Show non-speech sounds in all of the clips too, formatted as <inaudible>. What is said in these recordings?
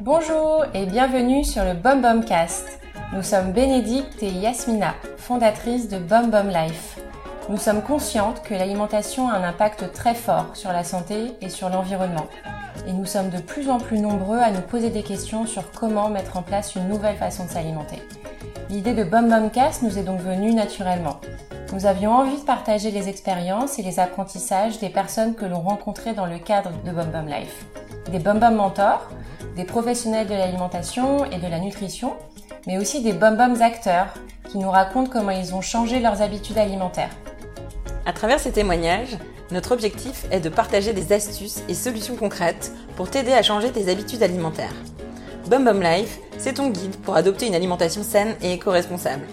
Bonjour et bienvenue sur le Bum Cast. Nous sommes Bénédicte et Yasmina, fondatrices de Bum Life. Nous sommes conscientes que l'alimentation a un impact très fort sur la santé et sur l'environnement. Et nous sommes de plus en plus nombreux à nous poser des questions sur comment mettre en place une nouvelle façon de s'alimenter. L'idée de Bum Cast nous est donc venue naturellement. Nous avions envie de partager les expériences et les apprentissages des personnes que l'on rencontrait dans le cadre de Bum Bum Life. Des Bum Bum mentors, des professionnels de l'alimentation et de la nutrition, mais aussi des Bum Bums acteurs qui nous racontent comment ils ont changé leurs habitudes alimentaires. À travers ces témoignages, notre objectif est de partager des astuces et solutions concrètes pour t'aider à changer tes habitudes alimentaires. Bum Bum Life, c'est ton guide pour adopter une alimentation saine et éco-responsable.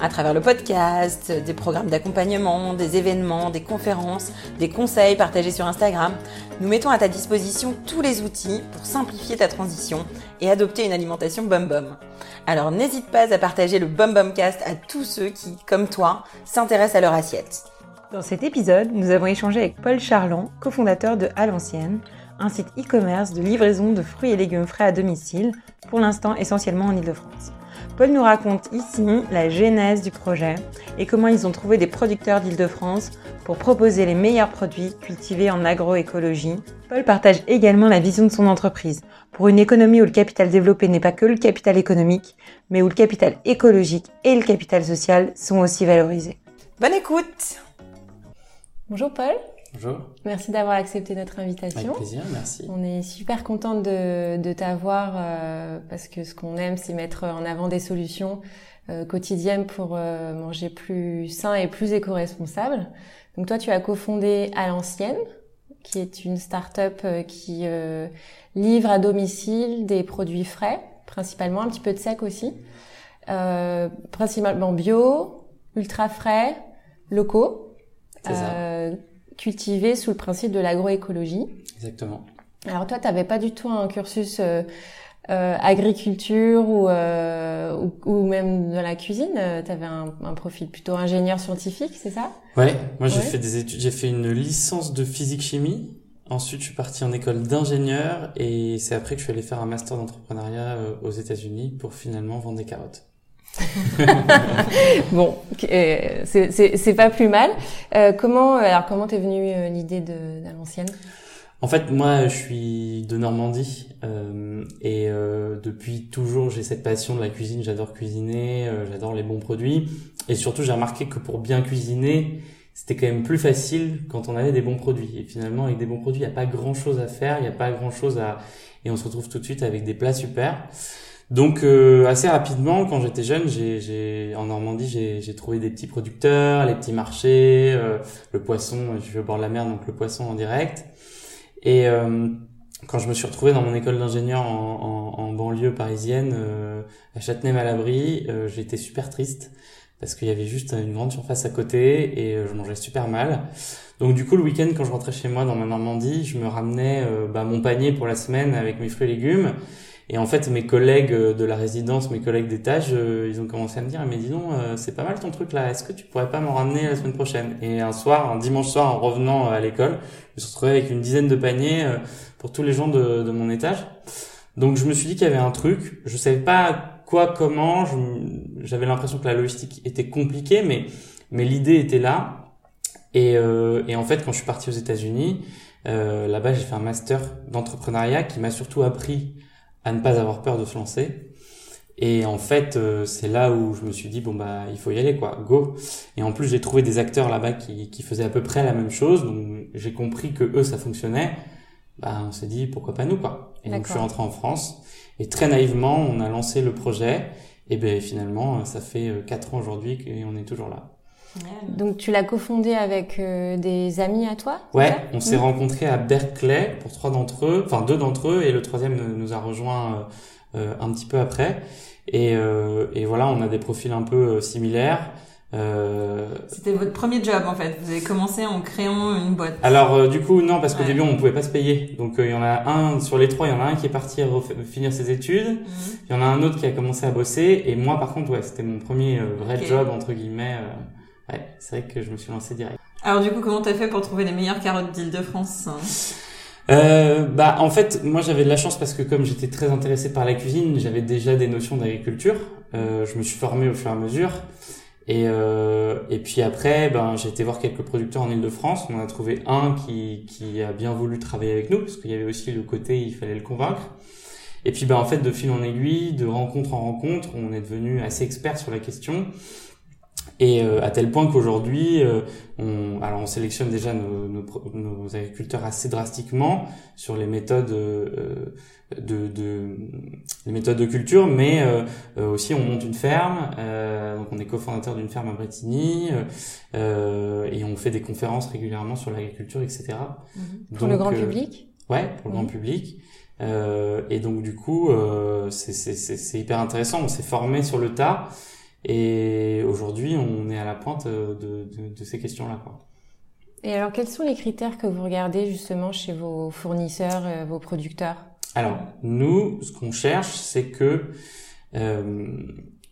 À travers le podcast, des programmes d'accompagnement, des événements, des conférences, des conseils partagés sur Instagram, nous mettons à ta disposition tous les outils pour simplifier ta transition et adopter une alimentation Bum Bum. Alors n'hésite pas à partager le Bum Bum Cast à tous ceux qui, comme toi, s'intéressent à leur assiette. Dans cet épisode, nous avons échangé avec Paul Charland, cofondateur de À l'ancienne, un site e-commerce de livraison de fruits et légumes frais à domicile, pour l'instant essentiellement en Ile-de-France. Paul nous raconte ici la genèse du projet et comment ils ont trouvé des producteurs d'Île-de-France pour proposer les meilleurs produits cultivés en agroécologie. Paul partage également la vision de son entreprise pour une économie où le capital développé n'est pas que le capital économique, mais où le capital écologique et le capital social sont aussi valorisés. Bonne écoute Bonjour Paul. Bonjour. Merci d'avoir accepté notre invitation. Avec plaisir, merci. On est super contente de, de t'avoir euh, parce que ce qu'on aime, c'est mettre en avant des solutions euh, quotidiennes pour euh, manger plus sain et plus éco-responsable. Donc toi, tu as cofondé à l'ancienne, qui est une start-up euh, qui euh, livre à domicile des produits frais, principalement un petit peu de sec aussi, euh, principalement bio, ultra frais, locaux. C'est ça. Cultivés sous le principe de l'agroécologie. Exactement. Alors toi, tu n'avais pas du tout un cursus euh, euh, agriculture ou, euh, ou, ou même dans la cuisine. Tu avais un, un, profil plutôt ingénieur scientifique, c'est ça? Ouais. Moi, j'ai Ouais. fait des études. J'ai fait une licence de physique chimie. Ensuite, je suis parti en école d'ingénieur et c'est après que je suis allé faire un master d'entrepreneuriat euh, aux États-Unis pour finalement vendre des carottes. <laughs> bon, euh, c'est- pas plus mal. Euh, comment alors comment t'es venue euh, l'idée de d'à l'ancienne? En fait, moi, je suis de Normandie euh, et euh, depuis toujours, j'ai cette passion de la cuisine. J'adore cuisiner, euh, j'adore les bons produits et surtout, j'ai remarqué que pour bien cuisiner, c'était quand même plus facile quand on avait des bons produits. Et finalement, avec des bons produits, il n'y a pas grand-chose à faire, il n'y a pas grand-chose à et on se retrouve tout de suite avec des plats super. Donc euh, assez rapidement, quand j'étais jeune, j'ai, en Normandie, j'ai, trouvé des petits producteurs, les petits marchés, euh, le poisson. Je suis au bord de la mer, donc le poisson en direct. Et euh, quand je me suis retrouvé dans mon école d'ingénieur en, en, en banlieue parisienne, euh, à Châtenay-Malabry, euh, j'étais super triste parce qu'il y avait juste une grande surface à côté et euh, je mangeais super mal. Donc du coup, le week-end, quand je rentrais chez moi dans ma Normandie, je me ramenais euh, bah, mon panier pour la semaine avec mes fruits et légumes. Et en fait, mes collègues euh, de la résidence, mes collègues d'étage, euh, ils ont commencé à me dire, mais dis donc, euh, c'est pas mal ton truc là, est-ce que tu pourrais pas m'en ramener la semaine prochaine? Et un soir, un dimanche soir, en revenant à l'école, je me suis retrouvé avec une dizaine de paniers pour tous les gens de, mon étage. Donc je me suis dit qu'il y avait un truc, je savais pas quoi, comment, j'avais l'impression que la logistique était compliquée, mais, mais l'idée était là. Et, en fait, quand je suis parti aux États-Unis, là-bas, j'ai fait un master d'entrepreneuriat qui m'a surtout appris à ne pas avoir peur de se lancer. Et en fait, euh, c'est là où je me suis dit bon bah il faut y aller quoi, go. Et en plus, j'ai trouvé des acteurs là-bas qui, qui faisaient à peu près la même chose, donc j'ai compris que eux ça fonctionnait. Bah on s'est dit pourquoi pas nous quoi. Et donc je suis rentré en France et très naïvement on a lancé le projet. Et ben finalement ça fait euh, quatre ans aujourd'hui qu'on est toujours là. Donc tu l'as cofondé avec euh, des amis à toi Ouais, on s'est Mhm. rencontrés à Berkeley pour trois d'entre eux, enfin deux d'entre eux, et le troisième nous- a rejoint euh, euh, un petit peu après. Et, euh, et voilà, on a des profils un peu euh, similaires. Euh, C'était votre premier job en fait. Vous avez commencé en créant une boîte. alors euh, du coup non parce qu'au Ouais. début on pouvait pas se payer donc euh, il y en a un sur les trois il y en a un qui est parti finir ses études Mhm. il y en a un autre qui a commencé à bosser et moi par contre ouais c'était mon premier euh, vrai job entre guillemets euh, ouais c'est vrai que je me suis lancé direct. Alors du coup, comment t'as fait pour trouver les meilleures carottes d'Île-de-France euh, bah en fait moi j'avais de la chance parce que comme j'étais très intéressé par la cuisine j'avais déjà des notions d'agriculture. Euh, je me suis formé au fur et à mesure. Et euh, et puis après ben j'ai été voir quelques producteurs en Île-de-France. On en a trouvé un qui qui a bien voulu travailler avec nous parce qu'il y avait aussi le côté il fallait le convaincre. Et puis ben en fait de fil en aiguille de rencontre en rencontre on est devenu assez expert sur la question et euh, à tel point qu'aujourd'hui, euh, on, alors on sélectionne déjà nos, nos, nos, agriculteurs assez drastiquement sur les méthodes euh, de, de, les méthodes de culture, mais aussi on monte une ferme. donc on est cofondateur d'une ferme à Bretigny et on fait des conférences régulièrement sur l'agriculture, etc. Mhm. Pour le grand public? Ouais, pour le grand public. et donc du coup, c'est hyper intéressant. On s'est formé sur le tas. Et aujourd'hui, on est à la pointe de, de, de ces questions-là. Et alors, quels sont les critères que vous regardez justement chez vos fournisseurs, euh, vos producteurs? Alors, nous, ce qu'on cherche, c'est que euh,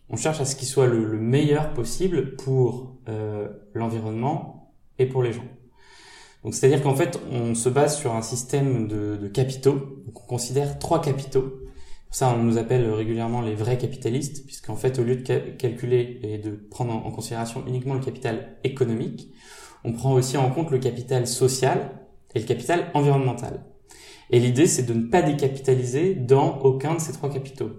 on cherche à ce qu'il soit le, le, meilleur possible pour euh, l'environnement et pour les gens. Donc, c'est-à-dire qu'en fait, on se base sur un système de, de capitaux. Donc, on considère trois capitaux ça, on nous appelle régulièrement les vrais capitalistes, puisqu'en fait, au lieu de calculer et de prendre en considération uniquement le capital économique, on prend aussi en compte le capital social et le capital environnemental. Et l'idée, c'est de ne pas décapitaliser dans aucun de ces trois capitaux.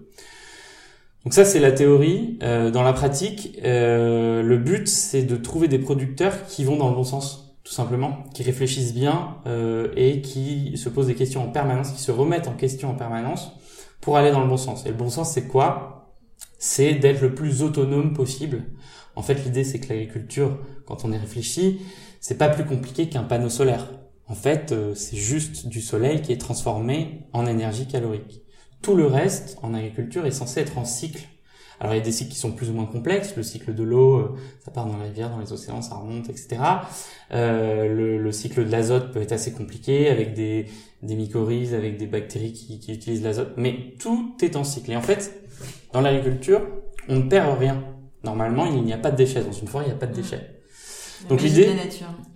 Donc ça, c'est la théorie. Euh, dans la pratique, euh, le but, c'est de trouver des producteurs qui vont dans le bon sens, tout simplement, qui réfléchissent bien euh, et qui se posent des questions en permanence, qui se remettent en question en permanence pour aller dans le bon sens. Et le bon sens, c'est quoi? C'est d'être le plus autonome possible. En fait, l'idée, c'est que l'agriculture, quand on y réfléchit, c'est pas plus compliqué qu'un panneau solaire. En fait, euh, c'est juste du soleil qui est transformé en énergie calorique. Tout le reste, en agriculture, est censé être en cycle. Alors il y a des cycles qui sont plus ou moins complexes. Le cycle de l'eau, euh, ça part dans la rivière, dans les océans, ça remonte, etc. Euh, le, le, cycle de l'azote peut être assez compliqué avec des, des mycorhizes, avec des bactéries qui, qui utilisent l'azote. Mais tout est en cycle. Et en fait, dans l'agriculture, on ne perd rien. Normalement, il n'y a pas de déchets. Dans une forêt, il n'y a pas de déchets. Donc l'idée,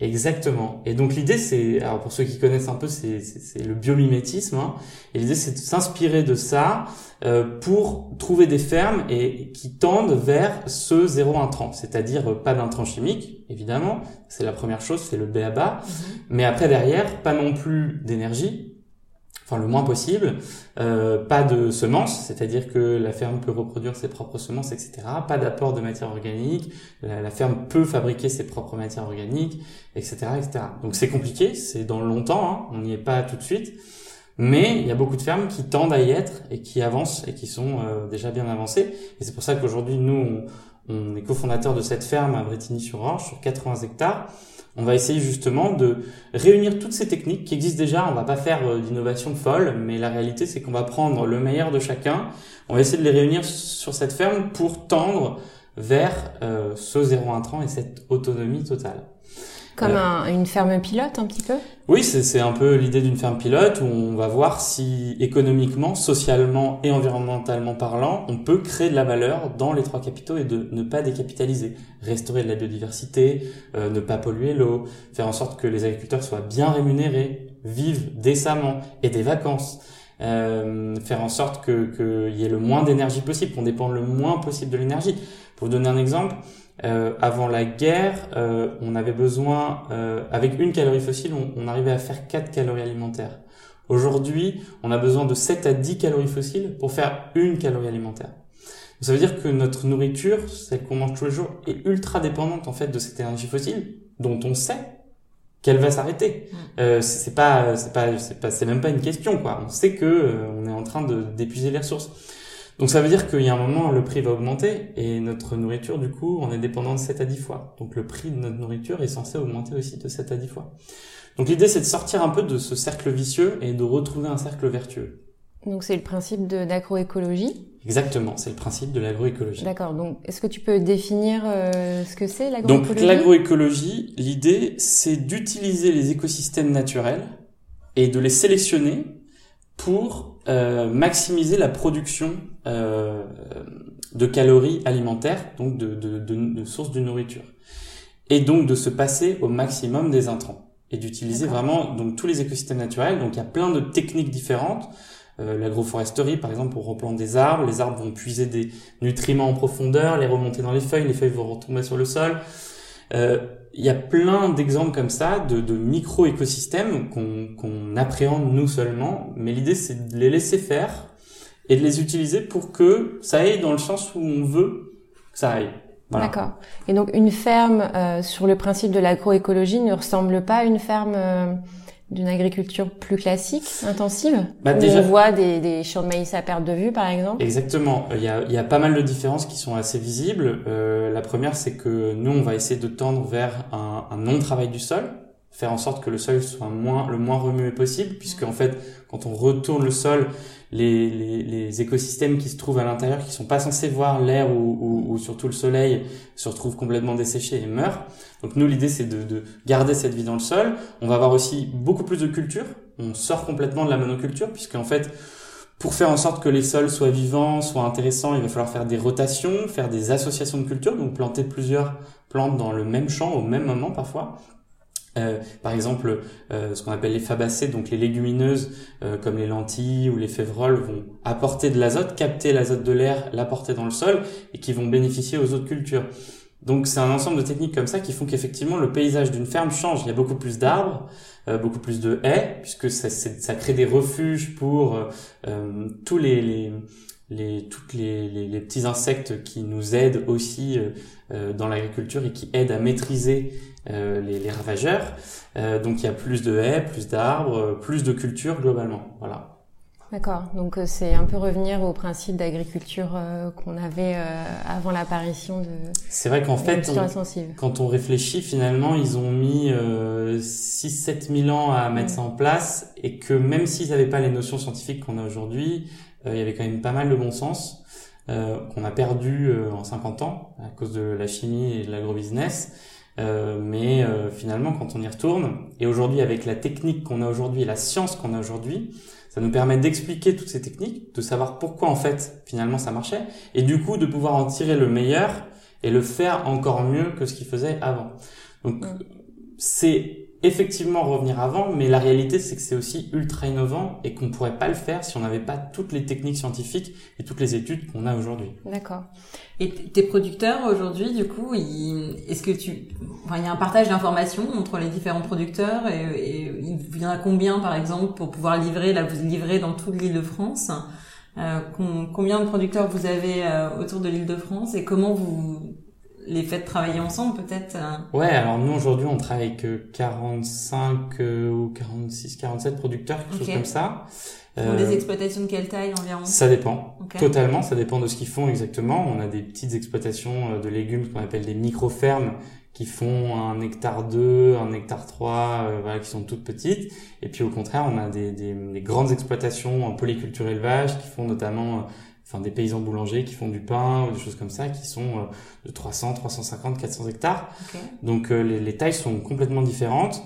exactement. Et donc l'idée, c'est, alors pour ceux qui connaissent un peu, c'est, c'est, le biomimétisme. Hein. Et l'idée, c'est de s'inspirer de ça euh, pour trouver des fermes et qui tendent vers ce zéro intrant, c'est-à-dire pas d'intrant chimique, évidemment. C'est la première chose, c'est le B à bas. Mais après derrière, pas non plus d'énergie, enfin le moins possible, euh, pas de semences, c'est-à-dire que la ferme peut reproduire ses propres semences, etc. Pas d'apport de matière organique, la, ferme peut fabriquer ses propres matières organiques, etc., etc. Donc c'est compliqué, c'est dans longtemps, hein, on n'y est pas tout de suite, mais il y a beaucoup de fermes qui tendent à y être et qui avancent et qui sont euh, déjà bien avancées. Et c'est pour ça qu'aujourd'hui nous on, on est cofondateur de cette ferme à Bretigny-sur-Orge sur 80 hectares on va essayer justement de réunir toutes ces techniques qui existent déjà. On va pas faire euh, d'innovation folle, mais la réalité c'est qu'on va prendre le meilleur de chacun. On va essayer de les réunir sur cette ferme pour tendre vers euh, ce zéro intrant et cette autonomie totale. Comme un, une ferme pilote un petit peu? Oui, c'est un peu l'idée d'une ferme pilote où on va voir si économiquement, socialement et environnementalement parlant, on peut créer de la valeur dans les trois capitaux et de ne pas décapitaliser, restaurer de la biodiversité, euh, ne pas polluer l'eau, faire en sorte que les agriculteurs soient bien rémunérés, vivent décemment et des vacances. Euh, faire en sorte que qu'il y ait le moins d'énergie possible, qu'on dépende le moins possible de l'énergie. Pour vous donner un exemple, euh, avant la guerre, euh, on avait besoin, euh, avec une calorie fossile, on, on, arrivait à faire 4 calories alimentaires. Aujourd'hui, on a besoin de 7 à 10 calories fossiles pour faire une calorie alimentaire. Ça veut dire que notre nourriture, celle qu'on mange tous les jours, est ultra dépendante en fait de cette énergie fossile, dont on sait qu'elle va s'arrêter. Mm. Euh, c'est pas, c'est pas, c'est pas, c'est même pas une question quoi. On sait que euh, on est en train de d'épuiser les ressources. Donc ça veut dire qu'il y a un moment, le prix va augmenter et notre nourriture, du coup, on est dépendant de 7 à 10 fois. Donc le prix de notre nourriture est censé augmenter aussi de 7 à 10 fois. Donc l'idée, c'est de sortir un peu de ce cercle vicieux et de retrouver un cercle vertueux. Donc c'est le principe d'agroécologie Exactement, c'est le principe de l'agroécologie. D'accord, donc est-ce que tu peux définir euh, ce que c'est l'agroécologie? Donc l'agroécologie, l'idée, c'est d'utiliser les écosystèmes naturels et de les sélectionner pour euh, maximiser la production euh, de calories alimentaires, donc de, de, de, de sources de nourriture. et donc de se passer au maximum des intrants et d'utiliser vraiment donc tous les écosystèmes naturels. Donc il y a plein de techniques différentes. Euh, l'agroforesterie, par exemple, pour replanter des arbres. Les arbres vont puiser des nutriments en profondeur, les remonter dans les feuilles, les feuilles vont retomber sur le sol. Euh, il y a plein d'exemples comme ça de, de micro-écosystèmes qu'on appréhende nous seulement, mais l'idée c'est de les laisser faire et de les utiliser pour que ça aille dans le sens où on veut que ça aille. D'accord. Et donc une ferme euh, sur le principe de l'agroécologie ne ressemble pas à une ferme euh, d'une agriculture plus classique, intensive bah, où déjà... on voit des, des, champs de maïs à perte de vue, par exemple Exactement. Il y a, il y a pas mal de différences qui sont assez visibles. Euh, la première, c'est que nous, on va essayer de tendre vers un, un non-travail du sol, faire en sorte que le sol soit moins, le moins remué possible, puisque en fait, quand on retourne le sol, les, les, les, écosystèmes qui se trouvent à l'intérieur, qui sont pas censés voir l'air ou, ou, ou, surtout le soleil, se retrouvent complètement desséchés et meurent. Donc nous, l'idée, c'est de, de, garder cette vie dans le sol. On va avoir aussi beaucoup plus de culture. On sort complètement de la monoculture, puisque en fait, pour faire en sorte que les sols soient vivants, soient intéressants, il va falloir faire des rotations, faire des associations de cultures, donc planter plusieurs plantes dans le même champ au même moment parfois. Euh, par exemple, euh, ce qu'on appelle les fabacées, donc les légumineuses euh, comme les lentilles ou les févroles vont apporter de l'azote, capter l'azote de l'air, l'apporter dans le sol et qui vont bénéficier aux autres cultures. Donc c'est un ensemble de techniques comme ça qui font qu'effectivement le paysage d'une ferme change. Il y a beaucoup plus d'arbres, euh, beaucoup plus de haies, puisque ça, ça crée des refuges pour tous les les toutes les, les, les, petits insectes qui nous aident aussi euh, dans l'agriculture et qui aident à maîtriser euh, les, les, ravageurs. Euh, donc il y a plus de haies, plus d'arbres, plus de cultures globalement. Voilà. D'accord. Donc c'est un peu revenir au principe d'agriculture qu'on avait avant l'apparition de. C'est vrai qu'en fait, on, quand on réfléchit, finalement, ils ont mis 6-7 000 ans à mettre ça en place et que même s'ils n'avaient pas les notions scientifiques qu'on a aujourd'hui, il y avait quand même pas mal de bon sens euh, qu'on a perdu euh, en 50 ans à cause de la chimie et de l'agrobusiness. Euh, mais finalement, quand on y retourne, et aujourd'hui avec la technique qu'on a aujourd'hui et la science qu'on a aujourd'hui, ça nous permet d'expliquer toutes ces techniques, de savoir pourquoi en fait finalement ça marchait, et du coup de pouvoir en tirer le meilleur et le faire encore mieux que ce qu'il faisait avant. Donc c'est effectivement revenir avant, mais la réalité c'est que c'est aussi ultra innovant et qu'on pourrait pas le faire si on n'avait pas toutes les techniques scientifiques et toutes les études qu'on a aujourd'hui. D'accord. Et tes producteurs aujourd'hui, du coup, est-ce que tu, enfin, il y a un partage d'informations entre les différents producteurs et, et, il y en a combien par exemple pour pouvoir livrer, là vous livrez dans toute l'île de France. Euh, combien de producteurs vous avez euh, autour de l'île de France et comment vous les faites travailler ensemble peut-être euh Ouais, alors nous aujourd'hui on travaille avec 45 euh, ou 46, 47 producteurs, quelque chose comme ça. Pour des exploitations de quelle taille environ? Ça dépend, totalement, ça dépend de ce qu'ils font exactement. On a des petites exploitations de légumes qu'on appelle des micro-fermes qui font un hectare 2, un hectare 3, voilà, qui sont toutes petites. Et puis au contraire, on a des, des, des grandes exploitations en polyculture élevage qui font notamment enfin des paysans boulangers qui font du pain ou des choses comme ça qui sont euh, de 300, 350, 400 hectares. Donc euh, les, les, tailles sont complètement différentes.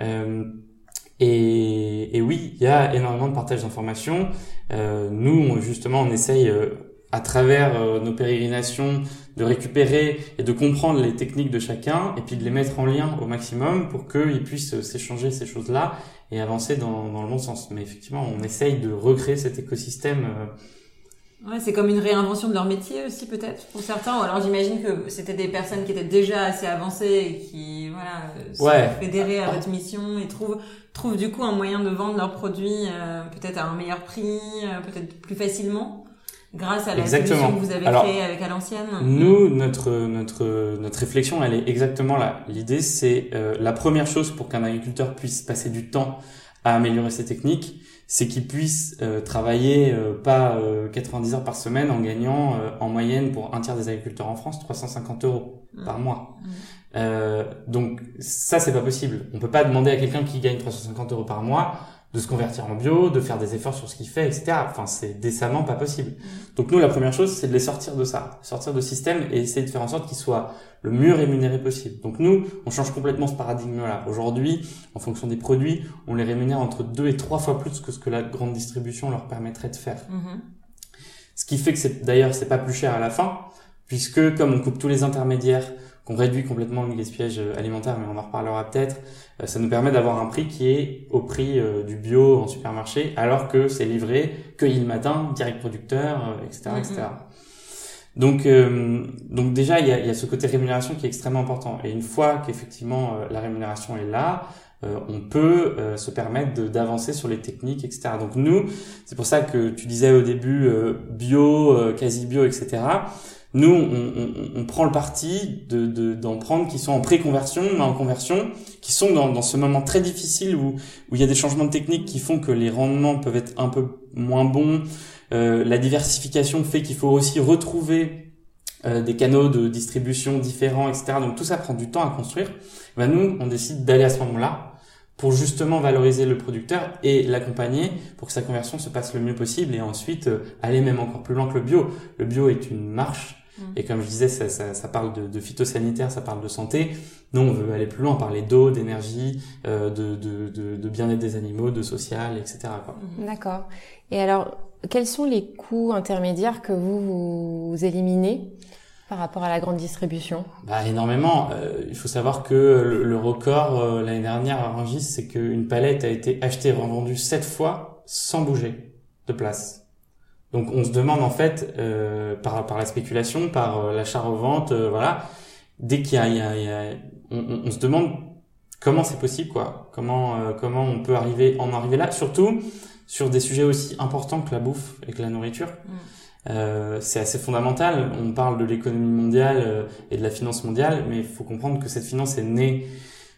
Euh, et, et, oui, il y a énormément de partage d'informations. Euh, nous, justement, on essaye à travers nos pérégrinations de récupérer et de comprendre les techniques de chacun et puis de les mettre en lien au maximum pour qu'ils puissent s'échanger ces choses-là et avancer dans, dans, le bon sens. Mais effectivement, on essaye de recréer cet écosystème Ouais, c'est comme une réinvention de leur métier aussi peut-être pour certains. Ou alors j'imagine que c'était des personnes qui étaient déjà assez avancées et qui voilà sont ouais. fédérées à votre mission et trouvent trouvent du coup un moyen de vendre leurs produits euh, peut-être à un meilleur prix, euh, peut-être plus facilement grâce à la exactement. solution que vous avez alors, créée avec à l'ancienne. Nous notre notre notre réflexion elle est exactement là. L'idée c'est euh, la première chose pour qu'un agriculteur puisse passer du temps à améliorer ses techniques c'est qu'ils puissent euh, travailler euh, pas 90 euh, heures par semaine en gagnant en moyenne pour un tiers des agriculteurs en France 350 euros mmh. par mois. Mmh. donc ça c'est pas possible. On peut pas demander à quelqu'un qui gagne 350 euros par mois de se convertir en bio, de faire des efforts sur ce qu'il fait, etc. Enfin, c'est décemment pas possible. Donc nous, la première chose, c'est de les sortir de ça, sortir de système et essayer de faire en sorte qu'ils soient le mieux rémunérés possible. Donc nous, on change complètement ce paradigme-là. Aujourd'hui, en fonction des produits, on les rémunère entre deux et trois fois plus que ce que la grande distribution leur permettrait de faire. Mmh. Ce qui fait que c'est d'ailleurs c'est pas plus cher à la fin, puisque comme on coupe tous les intermédiaires, qu'on réduit complètement le gaspillage alimentaire, mais on en reparlera peut-être. ça nous permet d'avoir un prix qui est au prix du bio en supermarché, alors que c'est livré, cueilli le matin, direct producteur, etc., etc. Donc, euh, donc déjà, il y a, y a, ce côté rémunération qui est extrêmement important. Et une fois qu'effectivement euh, la rémunération est là, euh, on peut se permettre d'avancer sur les techniques, etc. Donc nous, c'est pour ça que tu disais au début bio, quasi bio, etc. Nous, on, on, on, prend le parti de d'en prendre qui sont en pré-conversion, en conversion, qui sont dans, dans ce moment très difficile où où il y a des changements de techniques qui font que les rendements peuvent être un peu moins bons. Euh, la diversification fait qu'il faut aussi retrouver euh, des canaux de distribution différents, etc. Donc tout ça prend du temps à construire. Ben nous, on décide d'aller à ce moment-là pour justement valoriser le producteur et l'accompagner pour que sa conversion se passe le mieux possible et ensuite euh, aller même encore plus loin que le bio. Le bio est une marche mm. et comme je disais, ça, ça, ça parle de, de, phytosanitaire, ça parle de santé. Nous, on veut aller plus loin, parler d'eau, d'énergie, euh, de, de, de, bien-être des animaux, de social, etc. D'accord. Et alors, quels sont les coûts intermédiaires que vous, vous éliminez par rapport à la grande distribution? Bah, Énormément. Euh, il faut savoir que le, record euh, l'année dernière à Rangis, c'est qu'une palette a été achetée et revendue sept fois sans bouger de place. Donc on se demande en fait, euh, par, par la spéculation, par l'achat-revente, voilà, dès qu'il y a, il y a, il y a on, on, se demande comment c'est possible, quoi. Comment comment on peut arriver en arriver là. Surtout sur des sujets aussi importants que la bouffe et que la nourriture. Mm. Euh, c'est assez fondamental. On parle de l'économie mondiale euh, et de la finance mondiale, mais il faut comprendre que cette finance est née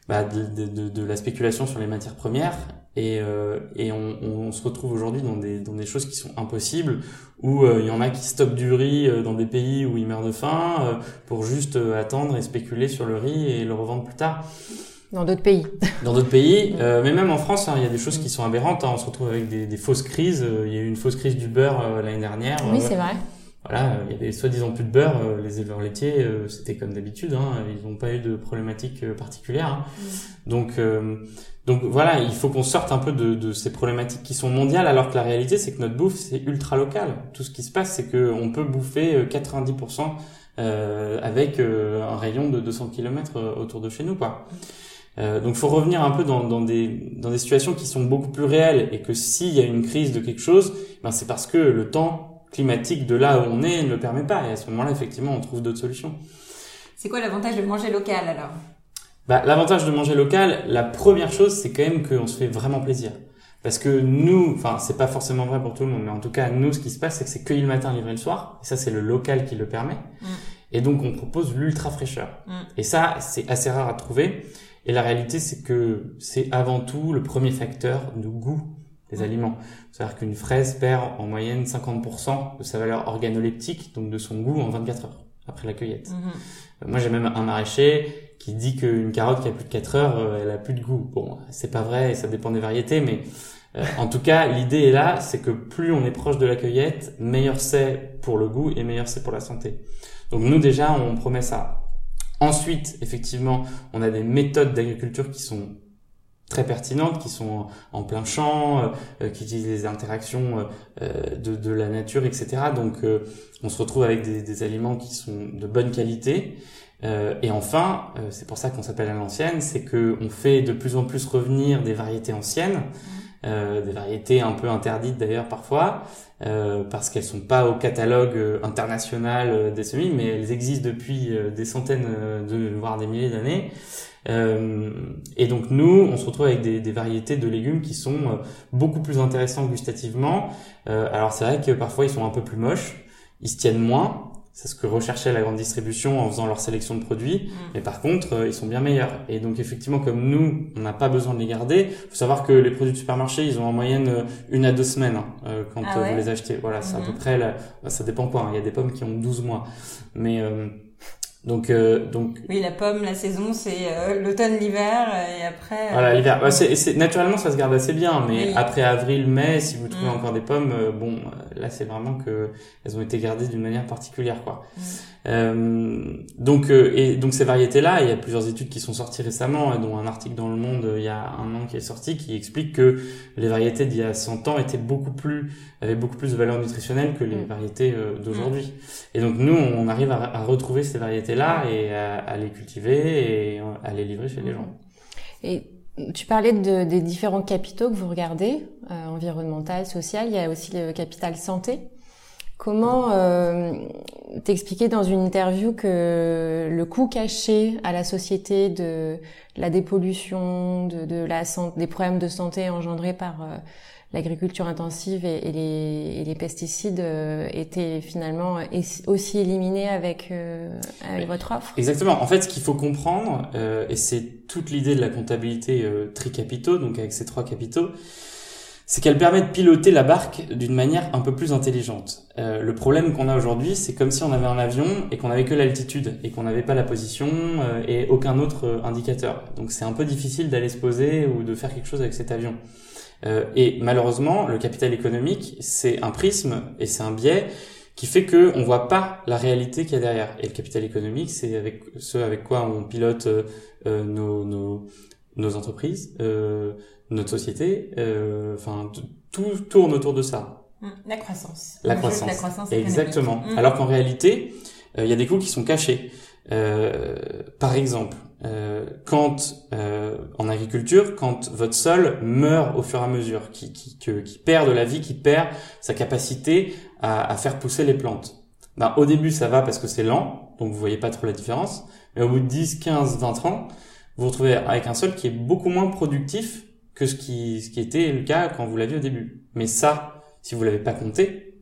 bah, de, de, de, la spéculation sur les matières premières et, euh, et on, on, se retrouve aujourd'hui dans des, dans des choses qui sont impossibles, où euh, il y en a qui stockent du riz dans des pays où ils meurent de faim pour juste attendre et spéculer sur le riz et le revendre plus tard. Dans d'autres pays. Dans d'autres pays, <laughs> euh, mais même en France, hein, il y a des choses qui sont aberrantes. Hein. On se retrouve avec des, des fausses crises. Euh, il y a eu une fausse crise du beurre euh, l'année dernière. Oui, c'est vrai. Voilà, il y avait soi-disant plus de beurre. les éleveurs laitiers, c'était comme d'habitude. Hein, ils n'ont pas eu de problématiques particulières. Hein. Donc, donc voilà, il faut qu'on sorte un peu de, de, ces problématiques qui sont mondiales, alors que la réalité, c'est que notre bouffe, c'est ultra local. Tout ce qui se passe, c'est qu'on peut bouffer 90% avec un rayon de 200 km autour de chez nous, quoi. Euh, donc, faut revenir un peu dans, dans, des, dans des situations qui sont beaucoup plus réelles et que s'il y a une crise de quelque chose, ben c'est parce que le temps climatique de là où on est ne le permet pas. Et à ce moment-là, effectivement, on trouve d'autres solutions. C'est quoi l'avantage de manger local alors? Bah, L'avantage de manger local, la première chose, c'est quand même qu'on se fait vraiment plaisir. Parce que nous, enfin, c'est pas forcément vrai pour tout le monde, mais en tout cas, nous, ce qui se passe, c'est que c'est cueilli le matin, livré le soir. Et ça, c'est le local qui le permet. Mm. Et donc, on propose l'ultra fraîcheur. Mm. Et ça, c'est assez rare à trouver. Et la réalité, c'est que c'est avant tout le premier facteur de goût des aliments. C'est-à-dire qu'une fraise perd en moyenne 50% de sa valeur organoleptique, donc de son goût, en 24 heures après la cueillette. Mhm. Moi, j'ai même un maraîcher qui dit qu'une carotte qui a plus de 4 heures, euh, elle a plus de goût. Bon, c'est pas vrai, ça dépend des variétés, mais euh, en tout cas, l'idée est là, c'est que plus on est proche de la cueillette, meilleur c'est pour le goût et meilleur c'est pour la santé. Donc nous déjà, on promet ça. Ensuite, effectivement, on a des méthodes d'agriculture qui sont très pertinentes, qui sont en plein champ, euh, qui utilisent les interactions euh, de, la nature, etc. Donc, euh, on se retrouve avec des, des, aliments qui sont de bonne qualité. et enfin, c'est pour ça qu'on s'appelle à l'ancienne, c'est que on fait de plus en plus revenir des variétés anciennes euh, des variétés un peu interdites d'ailleurs parfois, euh, parce qu'elles sont pas au catalogue euh, international euh, des semis, mais elles existent depuis des centaines de voire des milliers d'années. et donc nous, on se retrouve avec des, des variétés de légumes qui sont beaucoup plus intéressants gustativement. alors c'est vrai que parfois ils sont un peu plus moches, ils se tiennent moins, c'est ce que recherchait la grande distribution en faisant leur sélection de produits. Mm. Mais par contre, euh, ils sont bien meilleurs. Et donc effectivement, comme nous, on n'a pas besoin de les garder. faut savoir que les produits de supermarché, ils ont en moyenne euh, une à deux semaines hein, euh, quand ah vous les achetez. Voilà, c'est à peu mm-hmm. près. Bah, ça dépend quoi. Hein. Il y a des pommes qui ont 12 mois. Mais donc, donc. Oui, la pomme, la saison, c'est l'automne, l'hiver, et après. Voilà, l'hiver. c'est, naturellement, ça se garde assez bien, mais après avril, mai, si vous trouvez mm. encore des pommes, bon, là, c'est vraiment que elles ont été gardées d'une manière particulière, quoi. Mm. Euh, donc, euh, et donc ces variétés-là, il y a plusieurs études qui sont sorties récemment, dont un article dans Le Monde il y a un an qui est sorti, qui explique que les variétés d'il y a 100 ans étaient beaucoup plus, avaient beaucoup plus de valeur nutritionnelle que les Mm. variétés euh, d'aujourd'hui. Et donc nous, on arrive à, à retrouver ces variétés-là et à, à les cultiver et à les livrer chez les gens. Et tu parlais de, des différents capitaux que vous regardez, euh, environnemental, social. Il y a aussi le capital santé. Comment euh, t'expliquer dans une interview que le coût caché à la société de la dépollution, de, de la san- des problèmes de santé engendrés par euh, l'agriculture intensive et, et les, et les pesticides euh, était finalement aussi éliminé avec, euh, avec votre offre? Exactement. En fait, ce qu'il faut comprendre, euh, et c'est toute l'idée de la comptabilité tricapitaux, donc avec ces trois capitaux, c'est qu'elle permet de piloter la barque d'une manière un peu plus intelligente. Euh, le problème qu'on a aujourd'hui, c'est comme si on avait un avion et qu'on avait que l'altitude et qu'on n'avait pas la position euh, et aucun autre euh, indicateur. Donc c'est un peu difficile d'aller se poser ou de faire quelque chose avec cet avion. Euh, et malheureusement, le capital économique, c'est un prisme et c'est un biais qui fait que on voit pas la réalité qu'il y a derrière. Et le capital économique, c'est avec ce avec quoi on pilote euh, euh, nos, nos nos entreprises, notre société. euh, Enfin, tout tourne autour de ça. Mm. La croissance. La croissance. La croissance. Exactement. Mm. Alors qu'en réalité, euh, il y a des coûts qui sont cachés. Euh, par exemple, euh, quand euh, en agriculture, quand votre sol meurt au fur et à mesure, qui, qui, que- qui perd de la vie, qui perd sa capacité à, à faire pousser les plantes. Ben, au début, ça va parce que c'est lent, donc vous voyez pas trop la différence. Mais au bout de 10, 15, 20 ans, vous vous retrouvez avec un sol qui est beaucoup moins productif que ce qui, ce qui était le cas quand vous l'aviez au début. Mais ça, si vous l'avez pas compté,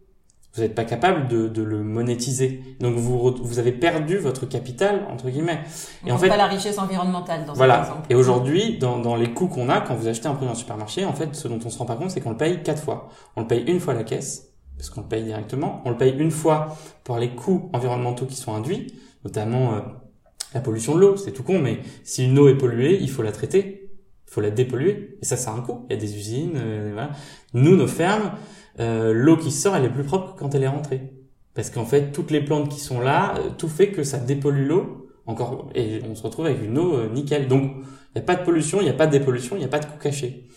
vous n'êtes pas capable de, de le monétiser. Donc vous, vous avez perdu votre capital, entre guillemets. On Et en fait- pas la richesse environnementale dans Voilà. exemple. Et aujourd'hui, dans, dans les coûts qu'on a, quand vous achetez un produit dans le supermarché, en fait, ce dont on se rend pas compte, c'est qu'on le paye quatre fois. On le paye une fois à la caisse, parce qu'on le paye directement. On le paye une fois pour les coûts environnementaux qui sont induits, notamment euh, la pollution de l'eau. C'est tout con, mais si une eau est polluée, il faut la traiter, faut la dépolluer. Et ça, ça a un coût. Il y a des usines, euh, voilà. Nous, nos fermes, euh, l'eau qui sort, elle est plus propre que quand elle est rentrée. Parce qu'en fait, toutes les plantes qui sont là, euh, tout fait que ça dépollue l'eau encore et on se retrouve avec une eau euh, nickel. Donc il n'y a pas de pollution, il n'y a pas de dépollution, il n'y a pas de coût caché.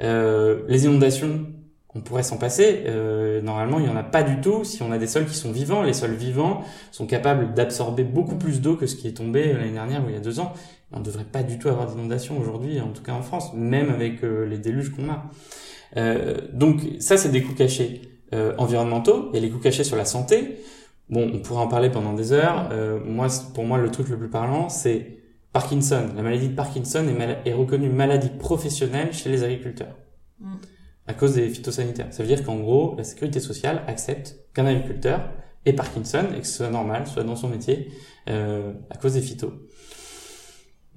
Euh, les inondations, on pourrait s'en passer. Euh, normalement, il n'y en a pas du tout si on a des sols qui sont vivants. Les sols vivants sont capables d'absorber beaucoup plus d'eau que ce qui est tombé l'année dernière ou il y a deux ans. On ne devrait pas du tout avoir d'inondations aujourd'hui, en tout cas en France, même avec euh, les déluges qu'on a. Euh, donc ça, c'est des coûts cachés euh, environnementaux. Et les coûts cachés sur la santé, bon, on pourrait en parler pendant des heures. Euh, moi, pour moi, le truc le plus parlant, c'est Parkinson. La maladie de Parkinson est, mal- est reconnue maladie professionnelle chez les agriculteurs Mm. à cause des phytosanitaires. Ça veut dire qu'en gros, la sécurité sociale accepte qu'un agriculteur ait Parkinson et que ce soit normal, soit dans son métier, euh, à cause des phytos.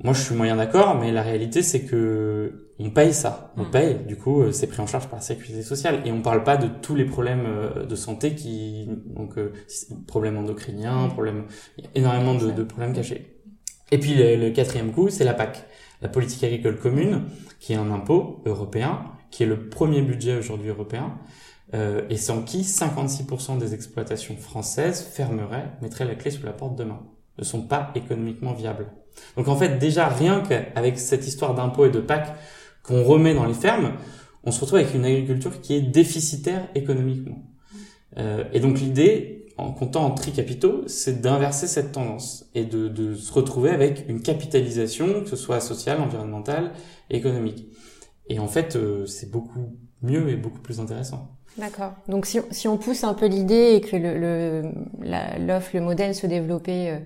Moi, je suis moyen d'accord, mais la réalité, c'est que on paye ça. On Mm. paye. Du coup, euh, c'est pris en charge par la sécurité sociale. Et on parle pas de tous les problèmes euh, de santé qui, donc, euh, problèmes endocriniens, problèmes, il y a énormément de, de problèmes cachés. Et puis, le, le quatrième coup, c'est la PAC, la politique agricole commune, qui est un impôt européen, qui est le premier budget aujourd'hui européen, euh, et sans qui 56% des exploitations françaises fermeraient, mettraient la clé sous la porte demain, ne sont pas économiquement viables. Donc en fait, déjà, rien qu'avec cette histoire d'impôts et de PAC qu'on remet dans les fermes, on se retrouve avec une agriculture qui est déficitaire économiquement. Euh, et donc l'idée, en comptant en tricapitaux, c'est d'inverser cette tendance et de, de se retrouver avec une capitalisation, que ce soit sociale, environnementale, économique. Et en fait, euh, c'est beaucoup mieux et beaucoup plus intéressant. D'accord. Donc si, si on pousse un peu l'idée et que le, le, l'offre, le modèle se développait euh,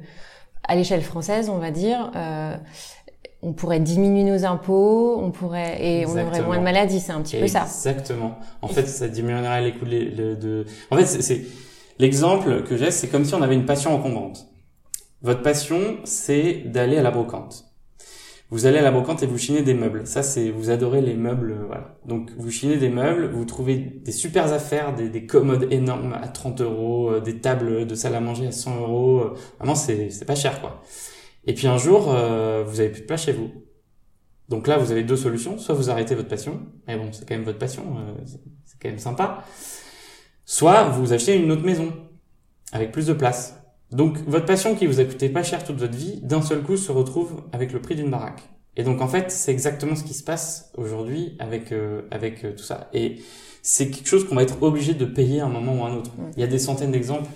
à l'échelle française, on va dire, euh, on pourrait diminuer nos impôts, on pourrait et on aurait Exactement. moins de maladies. C'est un petit peu ça. Exactement. En fait, ça diminuerait les coûts de, de- de- En fait, c'est l'exemple que j'ai, c'est comme si on avait une passion encombrante. Votre passion, c'est d'aller à la brocante. Vous allez à la brocante et vous chinez des meubles. Ça, c'est vous adorez les meubles, euh, voilà. Donc vous chinez des meubles, vous trouvez des super affaires, des, des commodes énormes à 30 euros, euh, des tables de salle à manger à 100 euros. euh, Vraiment, c'est c'est pas cher, quoi. Et puis un jour, euh, vous avez plus de place chez vous. Donc là, vous avez deux solutions. Soit vous arrêtez votre passion, mais bon, c'est quand même votre passion, euh, c'est- c'est quand même sympa. soit vous achetez une autre maison avec plus de place. Donc votre passion qui vous a coûté pas cher toute votre vie, d'un seul coup se retrouve avec le prix d'une baraque. Et donc en fait, c'est exactement ce qui se passe aujourd'hui avec euh, avec euh, tout ça. Et c'est quelque chose qu'on va être obligé de payer à un moment ou à un autre. Il y a des centaines d'exemples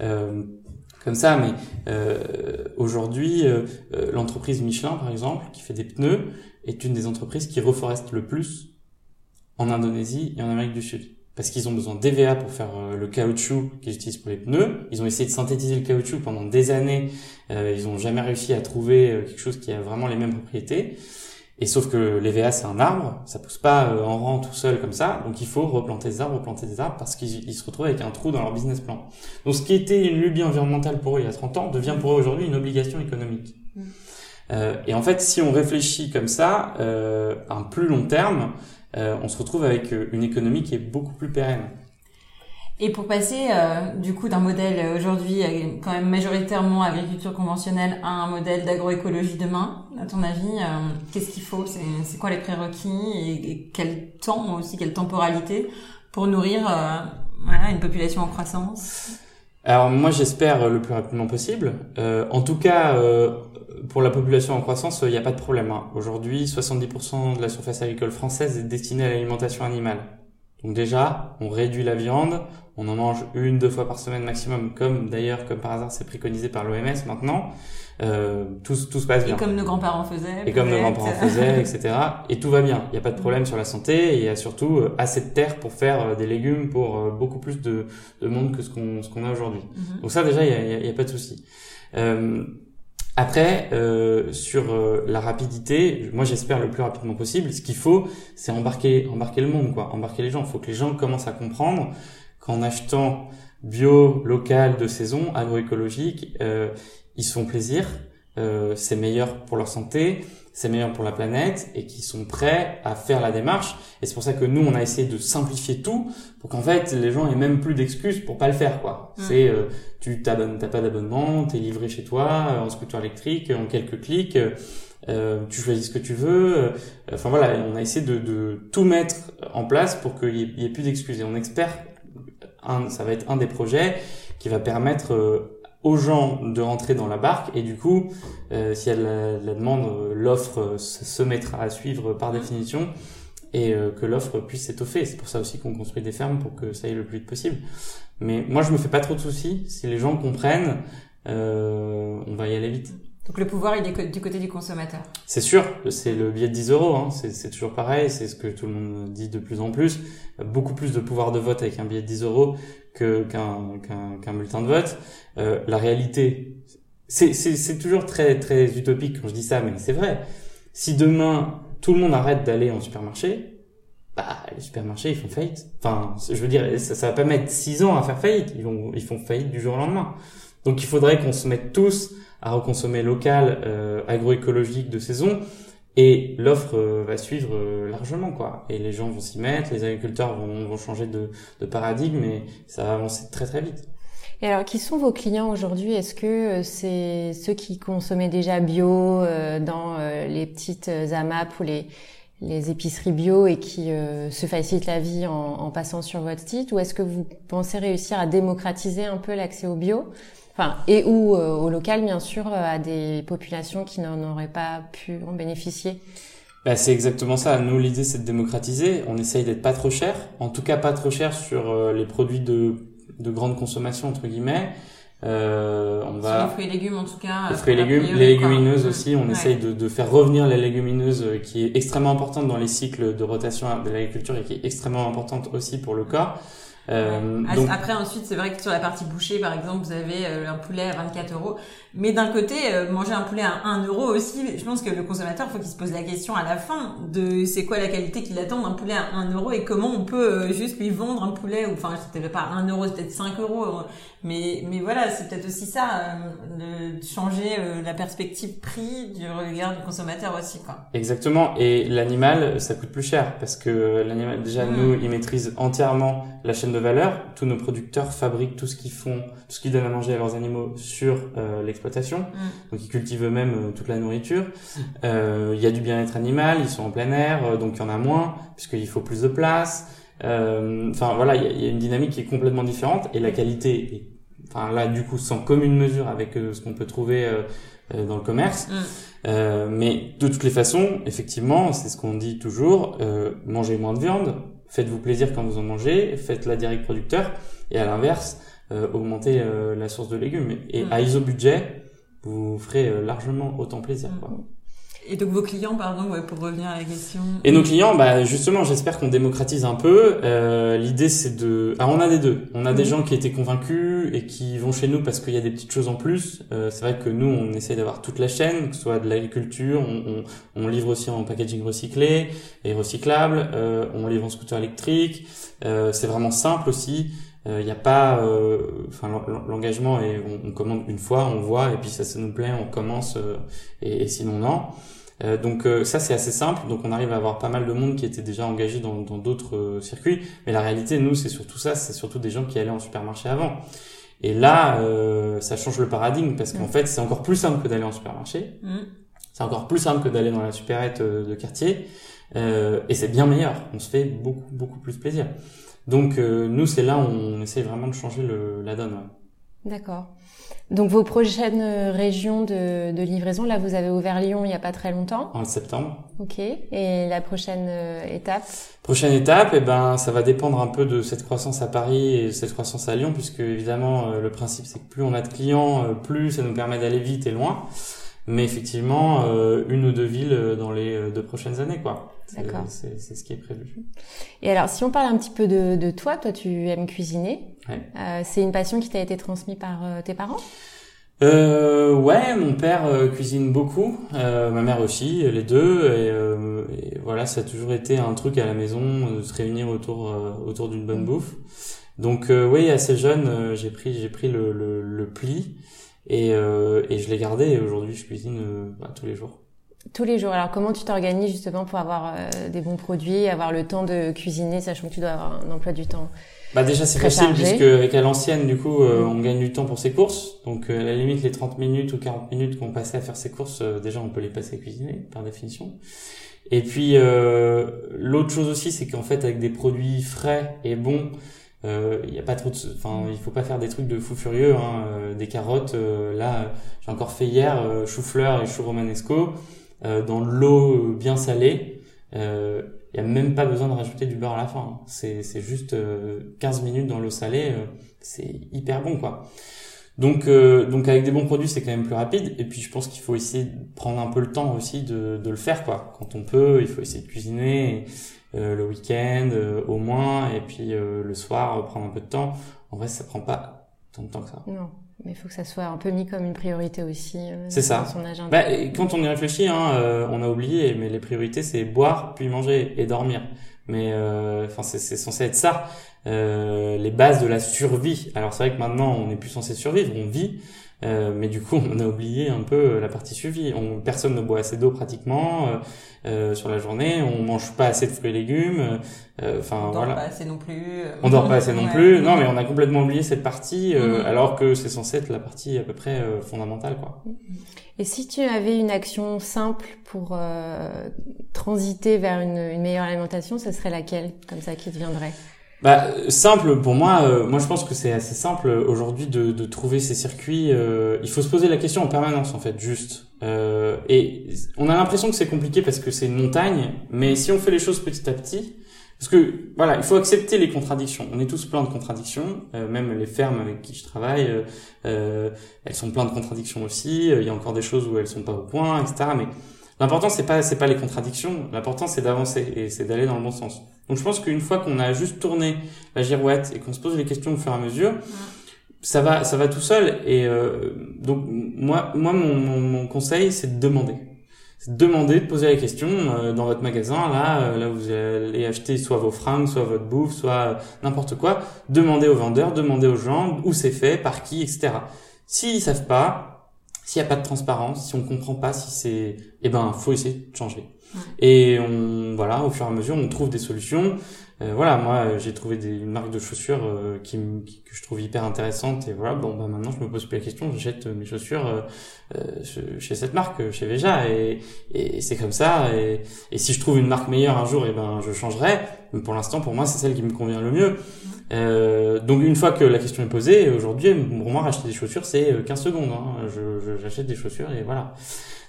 euh, comme ça, mais euh, aujourd'hui, euh, l'entreprise Michelin, par exemple, qui fait des pneus, est une des entreprises qui reforeste le plus en Indonésie et en Amérique du Sud parce qu'ils ont besoin d'EVA pour faire euh, le caoutchouc qu'ils utilisent pour les pneus. Ils ont essayé de synthétiser le caoutchouc pendant des années. Euh, ils n'ont jamais réussi à trouver euh, quelque chose qui a vraiment les mêmes propriétés. Et sauf que l'EVA c'est un arbre, ça pousse pas en rang tout seul comme ça, donc il faut replanter des arbres, replanter des arbres parce qu'ils se retrouvent avec un trou dans leur business plan. Donc ce qui était une lubie environnementale pour eux il y a 30 ans devient pour eux aujourd'hui une obligation économique. Mm. Euh, et en fait, si on réfléchit comme ça, euh, à un plus long terme, euh, on se retrouve avec euh, une économie qui est beaucoup plus pérenne. Et pour passer euh, du coup d'un modèle aujourd'hui quand même majoritairement agriculture conventionnelle à un modèle d'agroécologie demain, à ton avis, qu'est-ce qu'il faut? C'est quoi les prérequis? Et, quel temps aussi, quelle temporalité pour nourrir voilà, une population en croissance? Alors moi j'espère le plus rapidement possible. en tout cas, pour la population en croissance, il n'y a pas de problème. Hein. Aujourd'hui, 70% de la surface agricole française est destinée à l'alimentation animale. Donc déjà, on réduit la viande, on en mange une, deux fois par semaine maximum, comme d'ailleurs, comme par hasard, c'est préconisé par l'OMS maintenant. Euh, tout, tout se passe bien. Et comme nos grands-parents faisaient. Et comme nos grands-parents faisaient, etc. Et tout va bien. Il n'y a pas de problème sur la santé. Et il y a surtout euh, assez de terre pour faire euh, des légumes pour euh, beaucoup plus de, de monde que ce qu'on ce qu'on a aujourd'hui. Mhm. Donc ça, déjà, il n'y a, y a, pas de souci. Euh, après, euh, sur euh, la rapidité, moi j'espère le plus rapidement possible. Ce qu'il faut, c'est embarquer, embarquer le monde, quoi, embarquer les gens. Il faut que les gens commencent à comprendre qu'en achetant bio, local, de saison, agroécologique, euh, ils se font plaisir, euh, c'est meilleur pour leur santé, c'est meilleur pour la planète et qui sont prêts à faire la démarche. Et c'est pour ça que nous, on a essayé de simplifier tout pour qu'en fait, les gens aient même plus d'excuses pour pas le faire, quoi. Mmh. C'est, euh, tu t'abonnes, t'as pas d'abonnement, t'es livré chez toi, euh, en scooter électrique, en quelques clics, euh, tu choisis ce que tu veux. Euh, enfin voilà, on a essayé de, de tout mettre en place pour qu'il y, ait plus d'excuses. Et on espère, un, ça va être un des projets qui va permettre aux gens de rentrer dans la barque et du coup, euh, si elle la, la demande, euh, l'offre euh, se mettra à suivre par définition et euh, que l'offre puisse s'étoffer. C'est pour ça aussi qu'on construit des fermes pour que ça aille le plus vite possible. Mais moi, je me fais pas trop de soucis. Si les gens comprennent, on va y aller vite. Donc le pouvoir, il est du côté du consommateur. C'est sûr, c'est le billet de 10 euros. Hein. C'est toujours pareil, c'est ce que tout le monde dit de plus en plus. Beaucoup plus de pouvoir de vote avec un billet de 10 euros qu'un qu'un bulletin de vote. Euh, la réalité, c'est toujours très très utopique quand je dis ça, mais c'est vrai. Si demain tout le monde arrête d'aller en supermarché, bah les supermarchés ils font faillite. Enfin, je veux dire, ça, ça va pas mettre six ans à faire faillite. Ils vont ils font faillite du jour au lendemain. Donc il faudrait qu'on se mette tous à reconsommer local, euh, agroécologique de saison et l'offre euh, va suivre euh, largement, quoi. Et les gens vont s'y mettre, les agriculteurs vont, vont changer de, de, paradigme, et ça va avancer très très vite. Et alors, qui sont vos clients aujourd'hui? Est-ce que euh, c'est ceux qui consommaient déjà bio dans les petites AMAP ou les, les épiceries bio et qui se facilitent la vie en, en passant sur votre site? Ou est-ce que vous pensez réussir à démocratiser un peu l'accès au bio? Enfin, et ou euh, au local, bien sûr, euh, à des populations qui n'en auraient pas pu en bénéficier. Bah, c'est exactement ça. Nous, l'idée, c'est de démocratiser. On essaye d'être pas trop cher, en tout cas pas trop cher sur euh, les produits de, de grande consommation entre guillemets. Euh, on va. Sur les fruits et légumes, en tout cas. Les fruits et légumes, les légumineuses aussi. On essaye de, de, faire revenir les légumineuses, qui est extrêmement importante dans les cycles de rotation de l'agriculture et qui est extrêmement importante aussi pour le corps. Euh, Après, ensuite, c'est vrai que sur la partie bouchée, par exemple, vous avez euh, un poulet à 24 euros. Mais d'un côté, euh, manger un poulet à 1 euro aussi, je pense que le consommateur, faut qu'il se pose la question à la fin de c'est quoi la qualité qu'il attend d'un poulet à 1 euro et comment on peut euh, juste lui vendre un poulet, ou enfin, c'était pas 1 euro, c'est peut-être 5 euros. Mais, mais voilà, c'est peut-être aussi ça, de changer la perspective prix du regard du consommateur aussi, quoi. Exactement. Et l'animal, ça coûte plus cher parce que l'animal, déjà, mmh. nous, il maîtrise entièrement la chaîne de valeur. Tous nos producteurs fabriquent tout ce qu'ils font, tout ce qu'ils donnent à manger à leurs animaux sur euh, l'exploitation. Mm. Donc ils cultivent eux-mêmes euh, toute la nourriture. Euh, il y a du bien-être animal, ils sont en plein air, donc il y en a moins puisqu'il faut plus de place. Euh, Enfin voilà, il y a, y a, une dynamique qui est complètement différente et la qualité est, enfin là du coup sans commune mesure avec euh, ce qu'on peut trouver euh, dans le commerce. Mm. mais de toutes les façons, effectivement, c'est ce qu'on dit toujours, mangez moins de viande, faites-vous plaisir quand vous en mangez, faites-la direct producteur et à l'inverse, augmentez la source de légumes. Et Mm. à iso budget, vous ferez largement autant plaisir. Quoi. Et donc vos clients, pardon, ouais, pour revenir à la question. Et nos clients, bah justement, j'espère qu'on démocratise un peu. Euh, L'idée, c'est de. Ah, on a des deux. On a des Mhm. gens qui étaient convaincus et qui vont chez nous parce qu'il y a des petites choses en plus. Euh, c'est vrai que nous, on essaie d'avoir toute la chaîne, que ce soit de l'agriculture, on, on, on livre aussi en packaging recyclé et recyclable. Euh, on livre en scooter électrique. Euh, c'est vraiment simple aussi. Il n'y a pas, euh, enfin l'engagement est, on, on, commande une fois, on voit et puis ça, ça nous plaît, on commence euh, et, et, sinon non. Euh, donc ça c'est assez simple, donc on arrive à avoir pas mal de monde qui était déjà engagé dans d'autres circuits, mais la réalité nous c'est surtout ça, c'est surtout des gens qui allaient en supermarché avant. Et là ça change le paradigme parce qu'en mmh. fait c'est encore plus simple que d'aller en supermarché, mmh. c'est encore plus simple que d'aller dans la supérette de quartier et c'est bien meilleur, on se fait beaucoup beaucoup plus plaisir. Donc euh, nous, c'est là où on essaie vraiment de changer le, la donne. Ouais. D'accord. Donc vos prochaines régions de, de, livraison, là vous avez ouvert Lyon il n'y a pas très longtemps. En septembre. Ok. Et la prochaine euh, étape? Prochaine étape, eh ben ça va dépendre un peu de cette croissance à Paris et de cette croissance à Lyon, puisque évidemment euh, le principe c'est que plus on a de clients, euh, plus ça nous permet d'aller vite et loin. Mais effectivement, euh, une ou deux villes dans les deux prochaines années, quoi. D'accord. C'est ce qui est prévu. Et alors, si on parle un petit peu de, de toi, toi, tu aimes cuisiner. Ouais. Euh, c'est une passion qui t'a été transmise par euh, tes parents? Euh, Ouais, mon père euh, cuisine beaucoup, euh, ma mère aussi, les deux. Et, et, voilà, ça a toujours été un truc à la maison de se réunir autour autour d'une bonne bouffe. Donc oui, assez jeune, j'ai pris j'ai pris le, le, le pli. Et, et je l'ai gardé et aujourd'hui je cuisine bah, tous les jours. Tous les jours. Alors comment tu t'organises justement pour avoir euh, des bons produits, avoir le temps de cuisiner, sachant que tu dois avoir un emploi du temps Bah déjà c'est facile chargé. puisque avec à l'ancienne du coup euh, on gagne du temps pour ses courses. Donc euh, à la limite les 30 minutes ou 40 minutes qu'on passait à faire ses courses, euh, déjà on peut les passer à cuisiner par définition. Et puis euh, l'autre chose aussi c'est qu'en fait avec des produits frais et bons, il n'y a pas trop de enfin il faut pas faire des trucs de fou furieux hein. des carottes là j'ai encore fait hier chou-fleur et chou romanesco euh, dans de l'eau bien salée il euh, y a même pas besoin de rajouter du beurre à la fin hein. c'est juste euh, 15 minutes dans l'eau salée c'est hyper bon quoi. Donc donc avec des bons produits c'est quand même plus rapide. Et puis je pense qu'il faut essayer de prendre un peu le temps aussi de de le faire quoi. Quand on peut il faut essayer de cuisiner euh, le week-end euh, au moins. Et puis euh, le soir prendre un peu de temps. En vrai ça prend pas tant de temps que ça. Non mais il faut que ça soit un peu mis comme une priorité aussi euh, c'est ça. son agenda. Bah, quand on y réfléchit hein, euh, on a oublié mais les priorités c'est boire puis manger et dormir. Mais enfin c'est censé être ça. Les bases de la survie. Alors c'est vrai que maintenant on n'est plus censé survivre on vit euh, mais du coup, <laughs> on a oublié un peu la partie suivi. On, personne ne boit assez d'eau pratiquement euh, euh, sur la journée. On mange pas assez de fruits et légumes. Enfin on dort voilà. pas assez non plus. On dort pas assez non <laughs> Ouais. plus. Non, mais on a complètement oublié cette partie, Mhm. alors que c'est censé être la partie à peu près fondamentale, quoi. Et si tu avais une action simple pour euh, transiter vers une, une meilleure alimentation, ce serait laquelle, comme ça, qui te viendrait? Bah simple pour moi. euh, moi je pense que c'est assez simple aujourd'hui de, de trouver ces circuits. euh, il faut se poser la question en permanence en fait, juste. Euh, et on a l'impression que c'est compliqué parce que c'est une montagne, mais si on fait les choses petit à petit, parce que voilà, il faut accepter les contradictions. On est tous plein de contradictions, euh, même les fermes avec qui je travaille, euh, euh, elles sont plein de contradictions aussi. Euh, Il y a encore des choses où elles sont pas au point, etc. Mais l'important c'est pas c'est pas les contradictions. L'important c'est d'avancer et c'est d'aller dans le bon sens. Donc je pense qu'une fois qu'on a juste tourné la girouette et qu'on se pose les questions au fur et à mesure, ça va ça va tout seul. Et euh, donc moi moi mon, mon, mon conseil c'est de demander. C'est de demander, de poser la question euh, dans votre magasin, là, euh, là vous allez acheter soit vos fringues, soit votre bouffe, soit n'importe quoi. Demandez aux vendeurs, demandez aux gens où c'est fait, par qui, etc. S'ils savent pas, s'il n'y a pas de transparence, si on comprend pas si c'est, eh ben, faut essayer de changer. Ouais. Et on, voilà, au fur et à mesure, on trouve des solutions. Euh, voilà, moi, j'ai trouvé des, une marque de chaussures euh, qui, me- qui- que je trouve hyper intéressante. Et voilà, bon, bah maintenant, je me pose plus la question. J'achète mes chaussures euh, euh, chez- cette marque, euh, chez Veja, et, et c'est comme ça. Et, et si je trouve une marque meilleure un jour, et ben, je changerai. Mais pour l'instant, pour moi, c'est celle qui me convient le mieux. Euh, donc une fois que la question est posée, aujourd'hui, pour moi, racheter des chaussures, c'est 15 secondes. Hein. Je, j'achète des chaussures et voilà.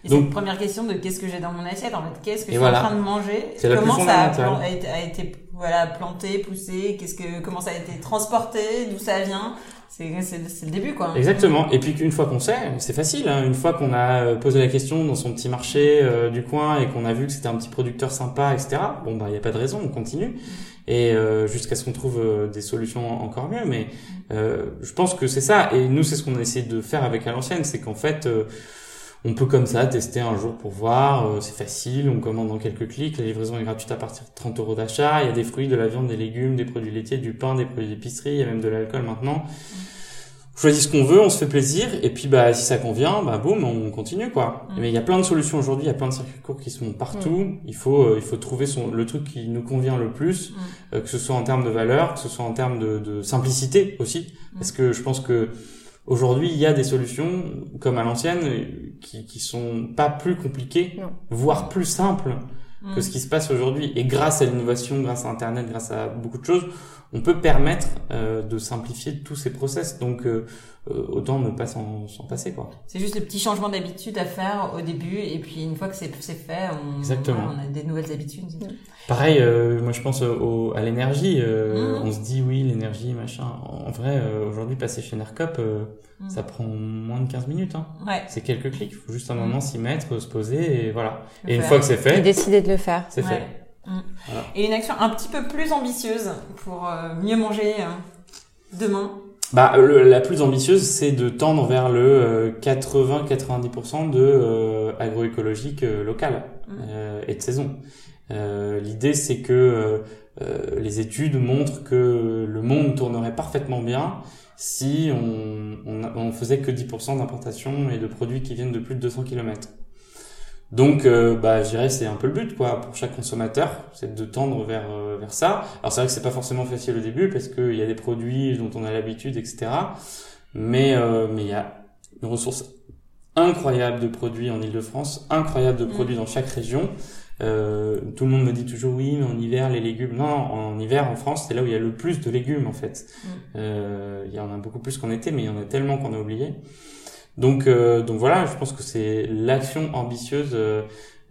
Et Donc première question de qu'est-ce que j'ai dans mon assiette, en fait, qu'est-ce que je suis en train de manger, comment ça a, été, a été voilà planté, poussé, qu'est-ce que comment ça a été transporté, d'où ça vient? C'est le début, quoi. Exactement. Et puis qu'une fois qu'on sait, c'est facile. Hein. Une fois qu'on a euh, posé la question dans son petit marché euh, du coin et qu'on a vu que c'était un petit producteur sympa, etc. Bon bah il y a pas de raison, on continue. Et euh, jusqu'à ce qu'on trouve des solutions encore mieux. Mais je pense que c'est ça. Et nous, c'est ce qu'on a essayé de faire avec à l'ancienne, c'est qu'en fait on peut comme ça tester un jour pour voir, c'est facile, on commande en quelques clics, la livraison est gratuite à partir de 30 euros d'achat, il y a des fruits, de la viande, des légumes, des produits laitiers, du pain, des produits d'épicerie, il y a même de l'alcool maintenant on choisit ce qu'on veut, on se fait plaisir, et puis bah si ça convient, bah boum, on continue quoi. Mm. Mais il y a plein de solutions aujourd'hui, il y a plein de circuits courts qui sont partout. Mm. Il faut euh, il faut trouver son le truc qui nous convient le plus, mm. euh, que ce soit en termes de valeur, que ce soit en termes de, de simplicité aussi, parce que je pense que aujourd'hui il y a des solutions comme à l'ancienne qui qui sont pas plus compliquées, voire plus simples que ce qui se passe aujourd'hui. Et grâce à l'innovation, grâce à Internet, grâce à beaucoup de choses, on peut permettre euh, de simplifier tous ces process. Donc euh, euh, autant ne pas s'en passer quoi. C'est juste le petit changement d'habitude à faire au début et puis une fois que c'est fait, on, Exactement. on a des nouvelles habitudes. Pareil, moi je pense au, à l'énergie. Mmh. On se dit oui l'énergie machin. En vrai, aujourd'hui passer chez Nercop, mmh. ça prend moins de 15 minutes. Hein. Ouais. C'est quelques clics. Il faut juste un moment mmh. s'y mettre, se poser et voilà. et une fois que c'est fait, et décider de le faire. C'est fait. Mm. Et une action un petit peu plus ambitieuse pour euh, mieux manger euh, demain bah, la plus ambitieuse, c'est de tendre vers le 80-90% euh, de agroécologique local mm. et de saison. L'idée, c'est que les études montrent que le monde tournerait parfaitement bien si on, on, on faisait que 10% d'importation et de produits qui viennent de plus de 200 km. Donc, euh, bah, je dirais c'est un peu le but, quoi, pour chaque consommateur, c'est de tendre vers euh, vers ça. Alors c'est vrai que c'est pas forcément facile au début parce qu'il y a des produits dont on a l'habitude, etc. Mais euh, mais il y a une ressource incroyable de produits en Ile-de-France, incroyable de mm. produits dans chaque région. Euh, tout le monde me dit toujours oui, mais en hiver les légumes. Non, en hiver en France, c'est là où il y a le plus de légumes en fait. Mm. Euh, il y en a beaucoup plus qu'en été, mais il y en a tellement qu'on a oublié. Donc, euh, donc voilà, je pense que c'est l'action ambitieuse euh,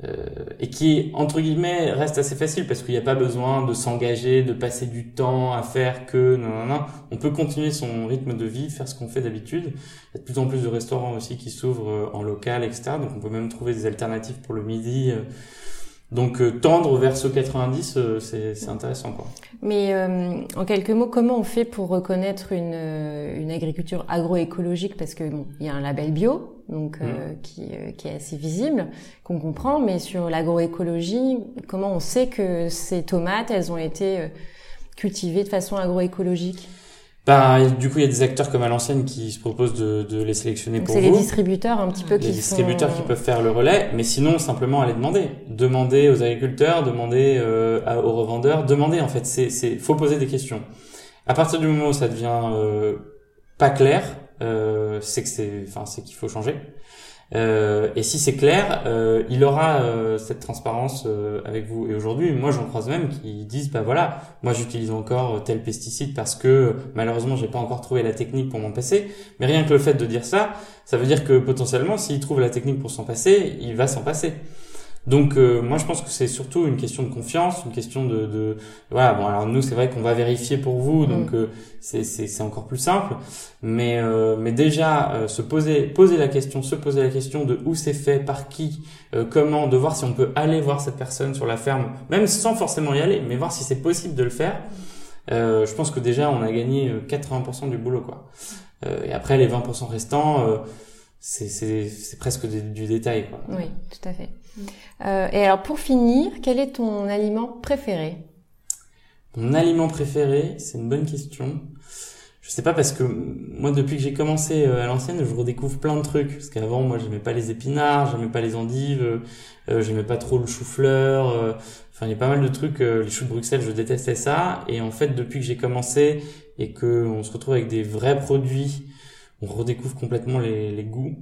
euh, et qui, entre guillemets, reste assez facile parce qu'il n'y a pas besoin de s'engager, de passer du temps à faire que non, non, non. On peut continuer son rythme de vie, faire ce qu'on fait d'habitude. Il y a de plus en plus de restaurants aussi qui s'ouvrent en local, etc. Donc on peut même trouver des alternatives pour le midi. Donc euh, tendre vers ce 90, euh, c'est intéressant. Quoi. Mais euh, en quelques mots, comment on fait pour reconnaître une, une agriculture agroécologique? Parce que bon, il y a un label bio, donc mmh. qui, qui est assez visible, qu'on comprend. Mais sur l'agroécologie, comment on sait que ces tomates, elles ont été cultivées de façon agroécologique? Bah, du coup, il y a des acteurs comme à l'ancienne qui se proposent de, de les sélectionner pour vous. C'est les distributeurs un petit peu qui Les distributeurs qui peuvent faire le relais, mais sinon simplement aller demander, demander aux agriculteurs, demander euh, aux revendeurs, demander en fait. C'est, c'est, faut poser des questions. À partir du moment où ça devient euh, pas clair, euh, c'est que c'est, enfin, c'est qu'il faut changer. Euh, et si c'est clair, euh, il aura euh, cette transparence euh, avec vous. Et aujourd'hui, moi, j'en croise même qui disent, bah voilà, moi j'utilise encore tel pesticide parce que malheureusement, j'ai pas encore trouvé la technique pour m'en passer. Mais rien que le fait de dire ça, ça veut dire que potentiellement, s'il trouve la technique pour s'en passer, il va s'en passer. Donc euh, moi je pense que c'est surtout une question de confiance, une question de, de voilà bon alors nous c'est vrai qu'on va vérifier pour vous donc mm. euh, c'est c'est encore plus simple mais euh, mais déjà se poser poser la question se poser la question de où c'est fait par qui comment de voir si on peut aller voir cette personne sur la ferme même sans forcément y aller mais voir si c'est possible de le faire je pense que déjà on a gagné 80% du boulot quoi et après les 20% restants c'est c'est presque du détail quoi. Oui, tout à fait. Euh, et alors pour finir, quel est ton aliment préféré? Mon aliment préféré, c'est une bonne question. Je sais pas parce que moi depuis que j'ai commencé euh, à l'ancienne, je redécouvre plein de trucs. Parce qu'avant moi j'aimais pas les épinards, j'aimais pas les endives, euh, j'aimais pas trop le chou-fleur, euh, enfin il y a pas mal de trucs les choux de Bruxelles, je détestais ça. Et en fait depuis que j'ai commencé et que on se retrouve avec des vrais produits, on redécouvre complètement les goûts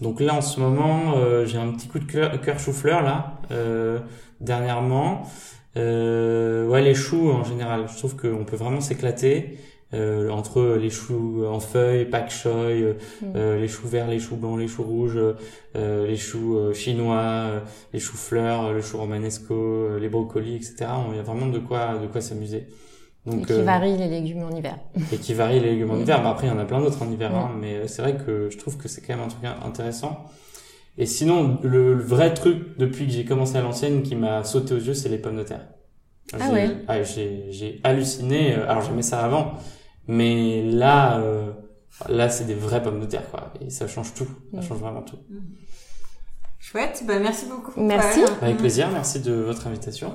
donc là, en ce moment, euh, j'ai un petit coup de cœur, chou-fleur là, euh, dernièrement. Euh, ouais, les choux en général. Je trouve qu'on peut vraiment s'éclater. Euh, entre les choux en feuilles, pak choi, Mm. les choux verts, les choux blancs, les choux rouges, euh, les choux chinois, les choux fleurs, le chou romanesco, les brocolis, etc. Il y a vraiment de quoi de quoi s'amuser. Et qui euh, varie les légumes en hiver. <laughs> et qui varie les légumes en hiver. Bah, après, il y en a plein d'autres en hiver, hein, mais euh, c'est vrai que je trouve que c'est quand même un truc intéressant. Et sinon, le, le vrai truc depuis que j'ai commencé à l'ancienne qui m'a sauté aux yeux, c'est les pommes de terre. Ah ouais. ah, j'ai, j'ai halluciné. euh, Alors j'aimais ça avant, mais là, euh, là, c'est des vraies pommes de terre, quoi. Et ça change tout. Ça change vraiment tout. Chouette, bah merci beaucoup. Merci. Avec plaisir. Merci de votre invitation.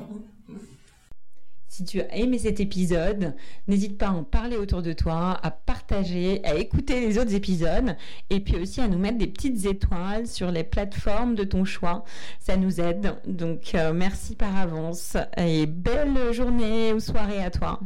Si tu as aimé cet épisode, n'hésite pas à en parler autour de toi, à partager, à écouter les autres épisodes et puis aussi à nous mettre des petites étoiles sur les plateformes de ton choix. Ça nous aide. Donc euh, merci par avance et belle journée ou soirée à toi.